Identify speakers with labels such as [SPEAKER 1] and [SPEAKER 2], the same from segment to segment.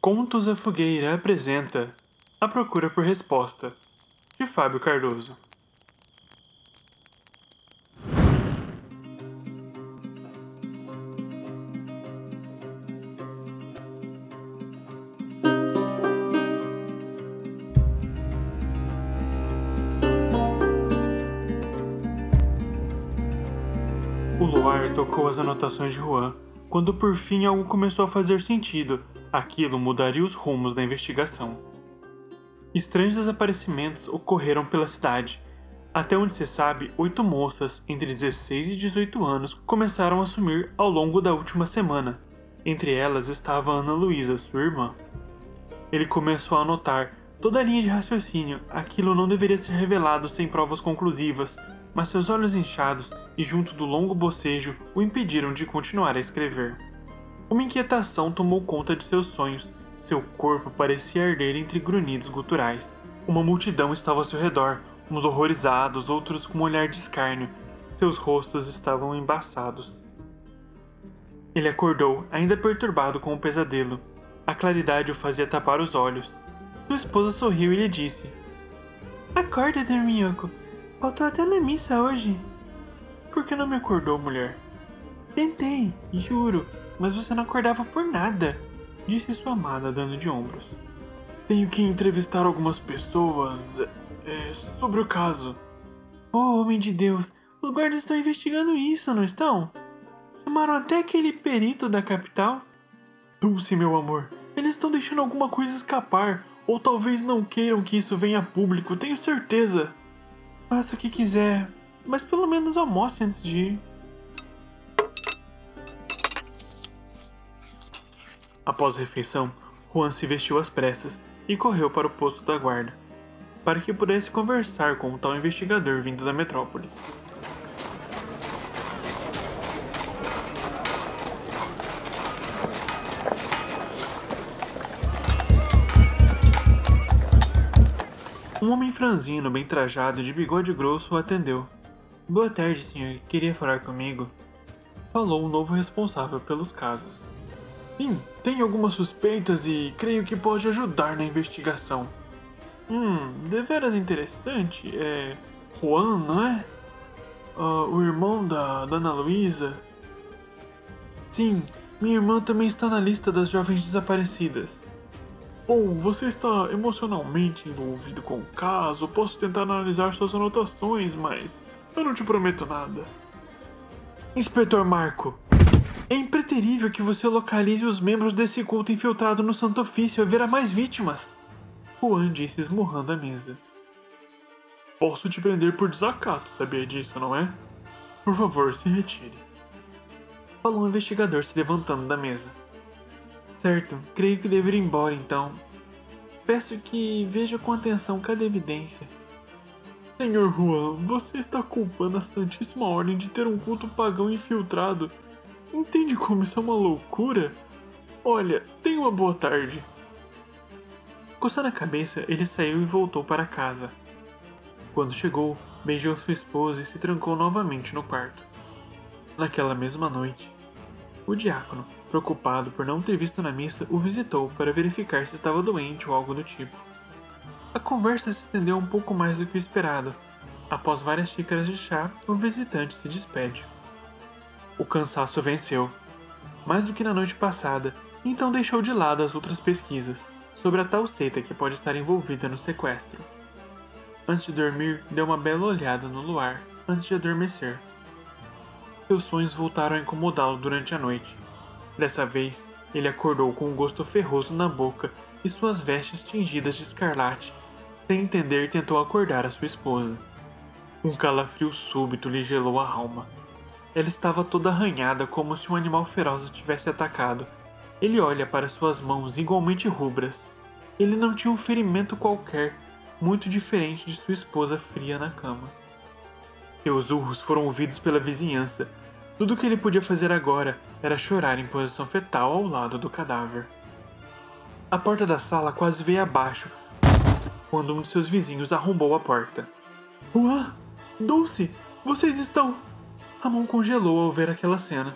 [SPEAKER 1] Contos a Fogueira apresenta A Procura por Resposta, de Fábio Cardoso. O luar tocou as anotações de Juan, quando por fim algo começou a fazer sentido. Aquilo mudaria os rumos da investigação. Estranhos desaparecimentos ocorreram pela cidade. Até onde se sabe, oito moças entre 16 e 18 anos começaram a sumir ao longo da última semana. Entre elas estava Ana Luísa, sua irmã. Ele começou a anotar toda a linha de raciocínio. Aquilo não deveria ser revelado sem provas conclusivas, mas seus olhos inchados e junto do longo bocejo o impediram de continuar a escrever. Uma inquietação tomou conta de seus sonhos. Seu corpo parecia arder entre grunhidos guturais. Uma multidão estava ao seu redor, uns horrorizados, outros com um olhar de escárnio. Seus rostos estavam embaçados. Ele acordou, ainda perturbado com o pesadelo. A claridade o fazia tapar os olhos. Sua esposa sorriu e lhe disse: Acorda, dorminhoco. Faltou até na missa hoje. Por que não me acordou, mulher? Tentei, juro, mas você não acordava por nada, disse sua amada, dando de ombros. Tenho que entrevistar algumas pessoas é, sobre o caso. Oh, homem de Deus, os guardas estão investigando isso, não estão? Chamaram até aquele perito da capital? Dulce, meu amor, eles estão deixando alguma coisa escapar, ou talvez não queiram que isso venha a público, tenho certeza. Faça o que quiser, mas pelo menos almoce antes de ir. Após a refeição, Juan se vestiu às pressas e correu para o posto da guarda, para que pudesse conversar com o tal investigador vindo da metrópole. Um homem franzino, bem trajado, de bigode grosso, o atendeu. Boa tarde, senhor. Queria falar comigo? Falou o novo responsável pelos casos. Sim, tenho algumas suspeitas e creio que pode ajudar na investigação. Hum, deveras interessante. É. Juan, não é? Uh, o irmão da, Ana Luísa? Sim, minha irmã também está na lista das jovens desaparecidas. Bom, você está emocionalmente envolvido com o caso. Posso tentar analisar suas anotações, mas eu não te prometo nada. Inspetor Marco, é impreterível que você localize os membros desse culto infiltrado no Santo Ofício. Haverá mais vítimas. Juan disse esmurrando a mesa. Posso te prender por desacato, sabia disso, não é? Por favor, se retire. Falou um investigador se levantando da mesa. Certo, creio que devo ir embora então. Peço que veja com atenção cada evidência. Senhor Juan, você está culpando a Santíssima Ordem de ter um culto pagão infiltrado. Entende como isso é uma loucura? Olha, tenha uma boa tarde. Coçando a cabeça, ele saiu e voltou para casa. Quando chegou, beijou sua esposa e se trancou novamente no quarto. Naquela mesma noite, o diácono, preocupado por não ter visto na missa, o visitou para verificar se estava doente ou algo do tipo. A conversa se estendeu um pouco mais do que o esperado. Após várias xícaras de chá, o visitante se despede. O cansaço venceu, mais do que na noite passada, então deixou de lado as outras pesquisas sobre a tal seita que pode estar envolvida no sequestro. Antes de dormir, deu uma bela olhada no luar antes de adormecer. Seus sonhos voltaram a incomodá-lo durante a noite. Dessa vez, ele acordou com um gosto ferroso na boca e suas vestes tingidas de escarlate. Sem entender, tentou acordar a sua esposa. Um calafrio súbito lhe gelou a alma. Ela estava toda arranhada como se um animal feroz a tivesse atacado. Ele olha para suas mãos igualmente rubras. Ele não tinha um ferimento qualquer, muito diferente de sua esposa fria na cama. Seus urros foram ouvidos pela vizinhança. Tudo o que ele podia fazer agora era chorar em posição fetal ao lado do cadáver. A porta da sala quase veio abaixo quando um de seus vizinhos arrombou a porta. Uá! Dulce! Vocês estão. A mão congelou ao ver aquela cena.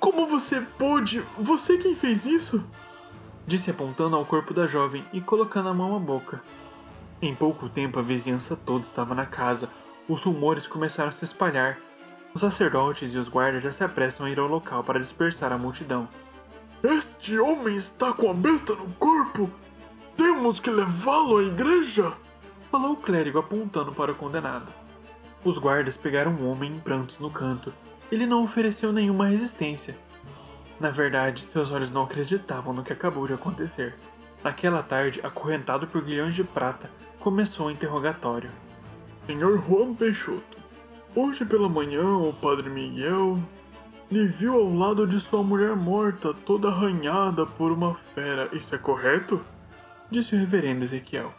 [SPEAKER 1] Como você pôde? Você quem fez isso? disse apontando ao corpo da jovem e colocando a mão à boca. Em pouco tempo a vizinhança toda estava na casa. Os rumores começaram a se espalhar. Os sacerdotes e os guardas já se apressam a ir ao local para dispersar a multidão.
[SPEAKER 2] Este homem está com a besta no corpo! Temos que levá-lo à igreja!
[SPEAKER 1] Falou o clérigo apontando para o condenado. Os guardas pegaram o homem em prantos no canto. Ele não ofereceu nenhuma resistência. Na verdade, seus olhos não acreditavam no que acabou de acontecer. Naquela tarde, acorrentado por guilhões de prata, começou o interrogatório.
[SPEAKER 2] Senhor Juan Peixoto, hoje pela manhã o padre Miguel lhe viu ao lado de sua mulher morta, toda arranhada por uma fera. Isso é correto?
[SPEAKER 1] Disse o reverendo Ezequiel.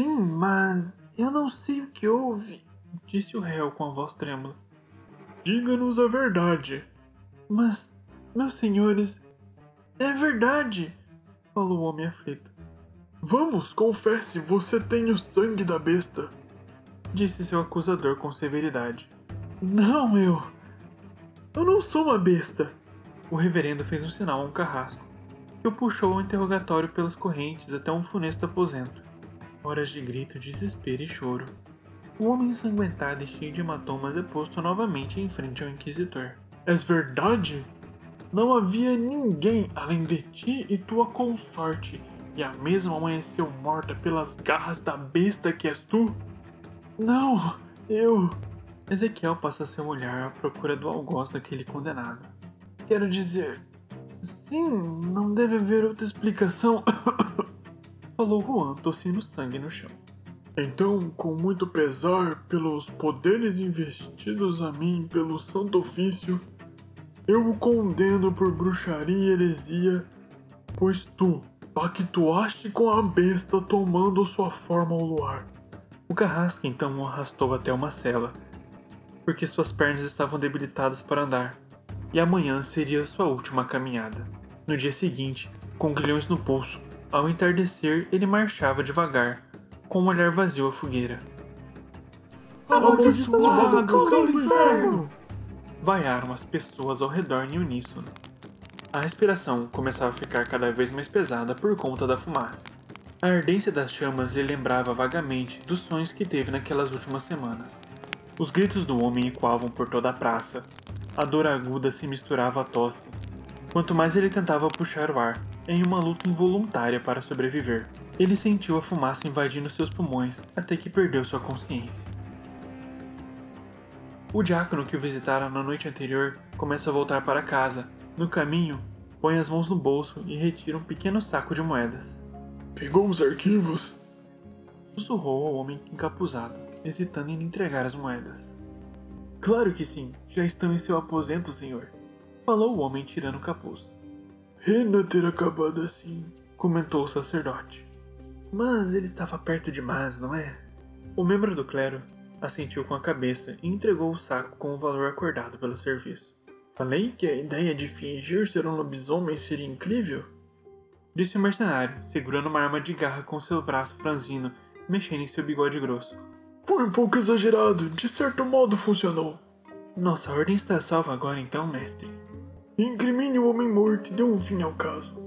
[SPEAKER 3] Sim, mas eu não sei o que houve,
[SPEAKER 1] disse o réu com a voz trêmula.
[SPEAKER 2] Diga-nos a verdade.
[SPEAKER 3] Mas, meus senhores, é verdade, falou o homem aflito.
[SPEAKER 2] Vamos, confesse, você tem o sangue da besta,
[SPEAKER 1] disse seu acusador com severidade.
[SPEAKER 3] Não, eu. Eu não sou uma besta.
[SPEAKER 1] O reverendo fez um sinal a um carrasco, que o puxou ao interrogatório pelas correntes até um funesto aposento. Horas de grito, desespero e choro. O homem ensanguentado e cheio de hematomas é posto novamente em frente ao inquisitor.
[SPEAKER 2] És verdade? Não havia ninguém além de ti e tua consorte, e a mesma amanheceu morta pelas garras da besta que és tu?
[SPEAKER 3] Não, eu.
[SPEAKER 1] Ezequiel passa seu olhar à procura do algoz daquele condenado.
[SPEAKER 3] Quero dizer. Sim, não deve haver outra explicação.
[SPEAKER 1] Falou Juan, tossindo sangue no chão.
[SPEAKER 2] Então, com muito pesar pelos poderes investidos a mim pelo Santo Ofício, eu o condeno por bruxaria e heresia, pois tu pactuaste com a besta tomando sua forma ao luar.
[SPEAKER 1] O carrasco então o arrastou até uma cela, porque suas pernas estavam debilitadas para andar, e amanhã seria sua última caminhada. No dia seguinte, com grilhões no pulso, ao entardecer ele marchava devagar, com um olhar vazio à fogueira.
[SPEAKER 2] Amaldiçoado cão do inferno!
[SPEAKER 1] Vaiaram as pessoas ao redor em uníssono. A respiração começava a ficar cada vez mais pesada por conta da fumaça. A ardência das chamas lhe lembrava vagamente dos sonhos que teve naquelas últimas semanas. Os gritos do homem ecoavam por toda a praça. A dor aguda se misturava à tosse. Quanto mais ele tentava puxar o ar, em uma luta involuntária para sobreviver, ele sentiu a fumaça invadindo seus pulmões até que perdeu sua consciência. O diácono que o visitara na noite anterior começa a voltar para casa. No caminho, põe as mãos no bolso e retira um pequeno saco de moedas.
[SPEAKER 2] Pegou os arquivos?
[SPEAKER 1] Sussurrou ao homem encapuzado hesitando em entregar as moedas. Claro que sim, já estão em seu aposento, senhor. Falou o homem tirando o capuz.
[SPEAKER 2] Pena ter acabado assim,
[SPEAKER 1] comentou o sacerdote.
[SPEAKER 3] Mas ele estava perto demais, não é?
[SPEAKER 1] O membro do clero assentiu com a cabeça e entregou o saco com o valor acordado pelo serviço.
[SPEAKER 2] Falei que a ideia de fingir ser um lobisomem seria incrível?
[SPEAKER 1] Disse o mercenário, segurando uma arma de garra com seu braço franzino, mexendo em seu bigode grosso.
[SPEAKER 2] Foi um pouco exagerado, de certo modo funcionou.
[SPEAKER 1] Nossa ordem está salva agora então, mestre.
[SPEAKER 2] Incrimine o homem morto e dê um fim ao caso.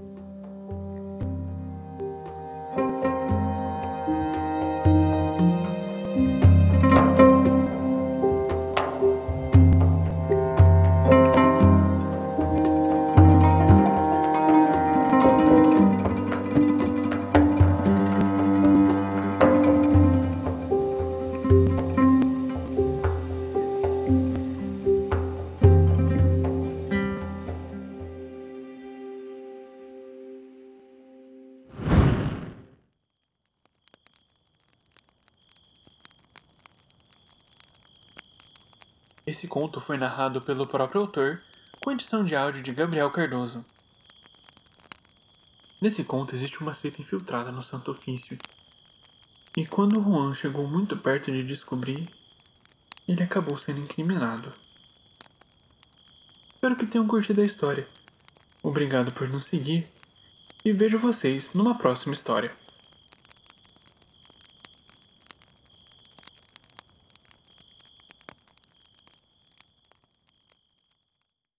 [SPEAKER 1] Esse conto foi narrado pelo próprio autor, com edição de áudio de Gabriel Cardoso. Nesse conto existe uma seita infiltrada no Santo Ofício. E quando Juan chegou muito perto de descobrir, ele acabou sendo incriminado. Espero que tenham curtido a história. Obrigado por nos seguir e vejo vocês numa próxima história.